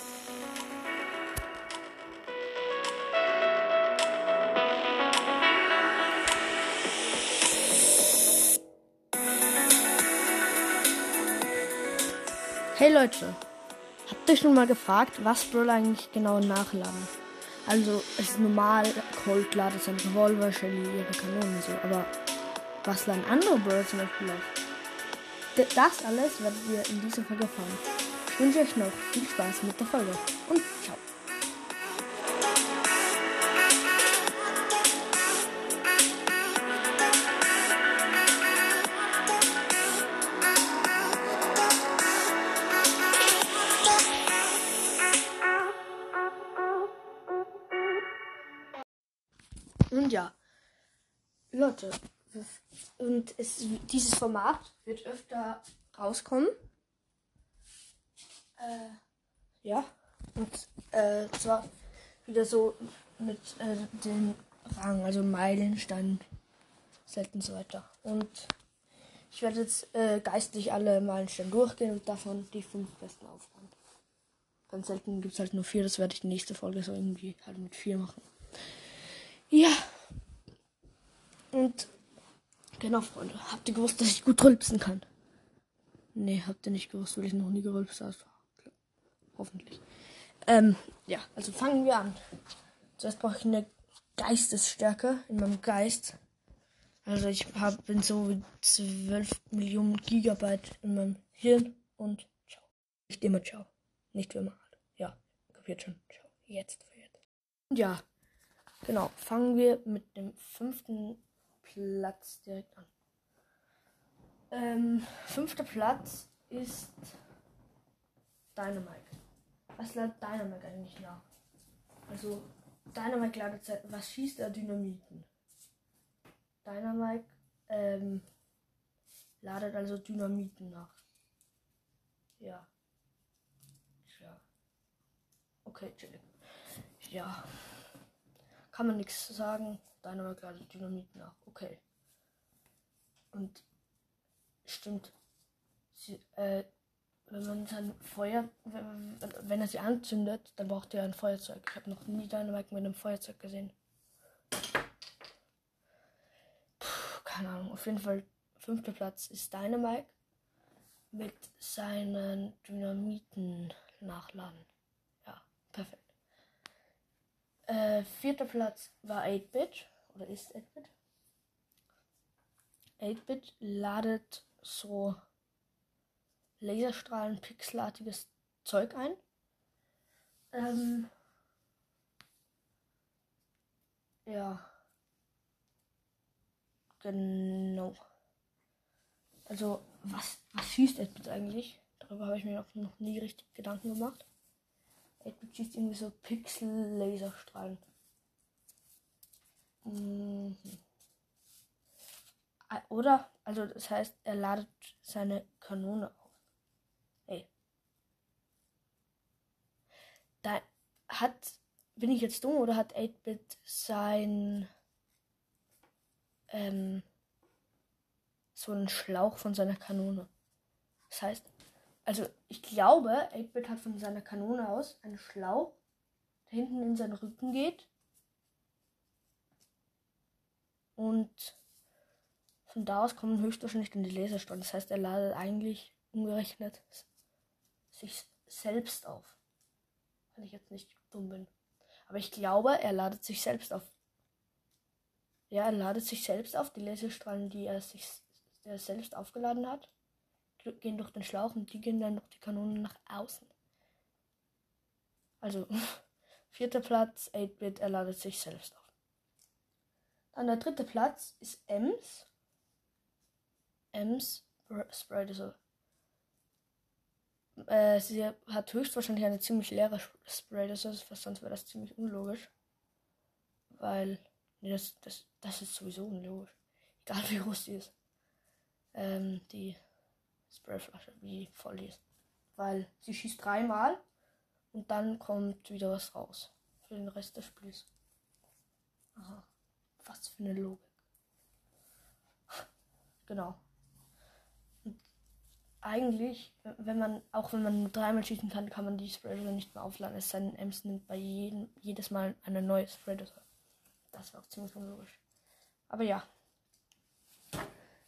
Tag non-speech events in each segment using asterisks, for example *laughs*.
Hey Leute, habt ihr schon mal gefragt, was Brawler eigentlich genau nachladen? Also, es ist normal, Cold ladet sein Revolver, Shelly ihre Kanonen und so, aber was laden andere Brawler zum Beispiel auf? Das alles werdet ihr in dieser Folge erfahren. Ich wünsche euch noch viel Spaß mit der Folge und ciao. Und ja, Leute, und es, dieses Format wird öfter rauskommen. Ja, und äh, zwar wieder so mit äh, den Rang, also Meilenstein, selten so weiter. Und ich werde jetzt äh, geistlich alle Meilensteine durchgehen und davon die fünf besten aufbauen. Ganz selten gibt es halt nur vier, das werde ich die nächste Folge so irgendwie halt mit vier machen. Ja. Und genau, Freunde. Habt ihr gewusst, dass ich gut rülpsen kann? Nee, habt ihr nicht gewusst, weil ich noch nie gerülpst habe. Hoffentlich. Ähm, ja, also fangen wir an. Zuerst brauche ich eine Geistesstärke in meinem Geist. Also ich hab, bin so wie 12 Millionen Gigabyte in meinem Hirn und ciao. Nicht immer ciao. Nicht für immer. Ja, kapiert schon. Ciao. Jetzt für jetzt. Und ja, Genau, fangen wir mit dem fünften Platz direkt an. Ähm, fünfter Platz ist Dynamite. Was ladet Dynamite eigentlich nach? Also, Dynamite ladet, was schießt er? Dynamiten. Dynamite ähm, ladet also Dynamiten nach. Ja. Tja. Okay, chillig. Ja kann man nichts sagen. Deine gerade Dynamit nach. Okay. Und stimmt. Sie, äh, wenn man sein Feuer, wenn, wenn er sie anzündet, dann braucht er ein Feuerzeug. Ich habe noch nie Dynamite mit einem Feuerzeug gesehen. Puh, keine Ahnung. Auf jeden Fall fünfter Platz ist Dynamite mit seinen Dynamiten nachladen. Ja, perfekt. Äh, vierter Platz war 8-Bit oder ist 8-Bit. 8-Bit ladet so Laserstrahlen, pixelartiges Zeug ein. Ähm, ja. Genau. Also, was, was schießt 8-Bit eigentlich? Darüber habe ich mir noch, noch nie richtig Gedanken gemacht. Edward schießt irgendwie so Pixel-Laserstrahlen. Mhm. Oder, also das heißt, er ladet seine Kanone auf. Ey. Da hat, bin ich jetzt dumm oder hat 8-Bit sein, ähm, so einen Schlauch von seiner Kanone? Das heißt, also ich glaube, 8-Bit hat von seiner Kanone aus einen Schlauch, der hinten in seinen Rücken geht. Und von da aus kommen höchstwahrscheinlich dann die Laserstrahlen. Das heißt, er ladet eigentlich umgerechnet sich selbst auf. Wenn ich jetzt nicht dumm bin. Aber ich glaube, er ladet sich selbst auf. Ja, er ladet sich selbst auf. Die Laserstrahlen, die er sich er selbst aufgeladen hat gehen durch den Schlauch und die gehen dann durch die Kanonen nach außen. Also, *laughs* vierter Platz, 8-Bit, er ladet sich selbst auf. Dann der dritte Platz ist Ems. Ems so. Äh, sie hat höchstwahrscheinlich eine ziemlich leere Spray, das ist, sonst wäre das ziemlich unlogisch. Weil, nee, das, das, das ist sowieso unlogisch. Egal wie groß sie ist. Ähm, die Sprayflasche, wie voll die ist. Weil sie schießt dreimal und dann kommt wieder was raus. Für den Rest des Spiels. Aha. Was für eine Logik. *laughs* genau. Eigentlich, wenn man, auch wenn man nur dreimal schießen kann, kann man die Spreader nicht mehr aufladen. Es sei denn, Ems nimmt bei jedem, jedes Mal eine neue Spreader. Das war auch ziemlich unlogisch. Aber ja.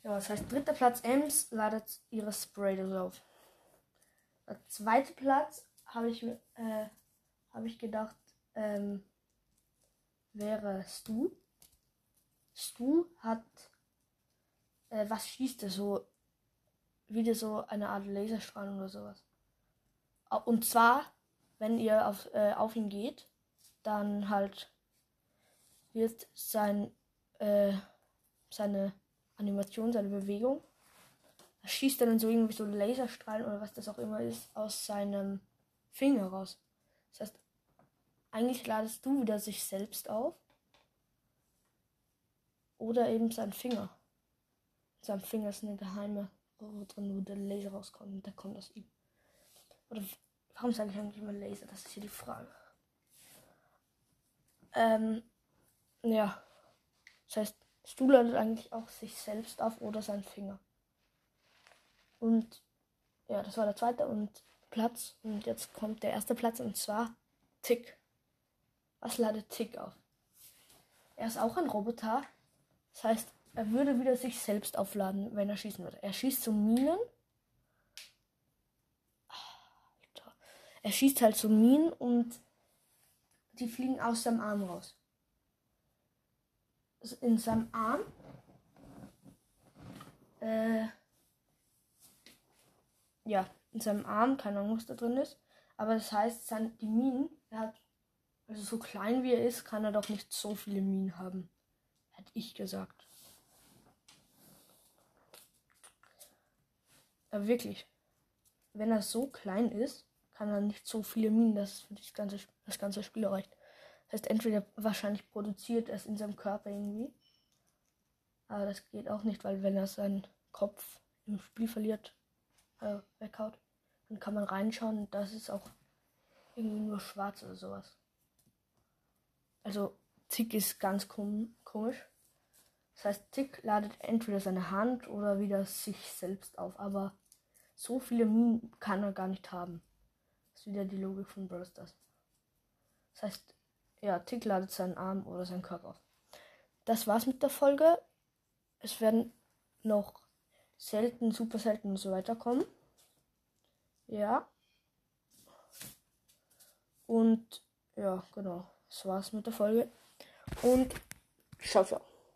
Ja, das heißt, dritter Platz Ems ladet ihre Spreader auf. Der zweite Platz habe ich, äh, habe ich gedacht, ähm, wäre Stu. Stu hat, äh, was schießt er so? Wieder so eine Art Laserstrahl oder sowas. Und zwar, wenn ihr auf, äh, auf ihn geht, dann halt wird sein, äh, seine Animation, seine Bewegung, er schießt dann so irgendwie so Laserstrahlen oder was das auch immer ist, aus seinem Finger raus. Das heißt, eigentlich ladest du wieder sich selbst auf. Oder eben sein Finger. In seinem Finger ist eine geheime Röhre drin, wo der Laser rauskommt und der kommt aus ihm. Oder warum sage ich eigentlich immer Laser? Das ist hier die Frage. Ähm, ja. Das heißt, Stu ladet eigentlich auch sich selbst auf oder seinen Finger. Und ja, das war der zweite und Platz. Und jetzt kommt der erste Platz und zwar Tick. Was ladet Tick auf? Er ist auch ein Roboter. Das heißt, er würde wieder sich selbst aufladen, wenn er schießen würde. Er schießt so Minen. Alter. Er schießt halt so Minen und die fliegen aus seinem Arm raus. Also in seinem Arm. Äh, ja, in seinem Arm, keine Ahnung, was da drin ist. Aber das heißt, die Minen, er hat also so klein wie er ist, kann er doch nicht so viele Minen haben. Hätte ich gesagt. Aber wirklich. Wenn er so klein ist, kann er nicht so viele Minen, dass für das ganze, das ganze Spiel reicht. Das heißt, entweder wahrscheinlich produziert er es in seinem Körper irgendwie. Aber das geht auch nicht, weil wenn er seinen Kopf im Spiel verliert, äh, weghaut, dann kann man reinschauen und das ist auch irgendwie nur schwarz oder sowas. Also Tick ist ganz kom komisch. Das heißt, Tick ladet entweder seine Hand oder wieder sich selbst auf. Aber so viele Minen kann er gar nicht haben. Das ist wieder die Logik von Brawl. Das heißt, ja, Tick ladet seinen Arm oder seinen Körper. Das war's mit der Folge. Es werden noch selten, super selten und so weiter kommen. Ja. Und ja, genau. Das war's mit der Folge. Und ciao, ciao.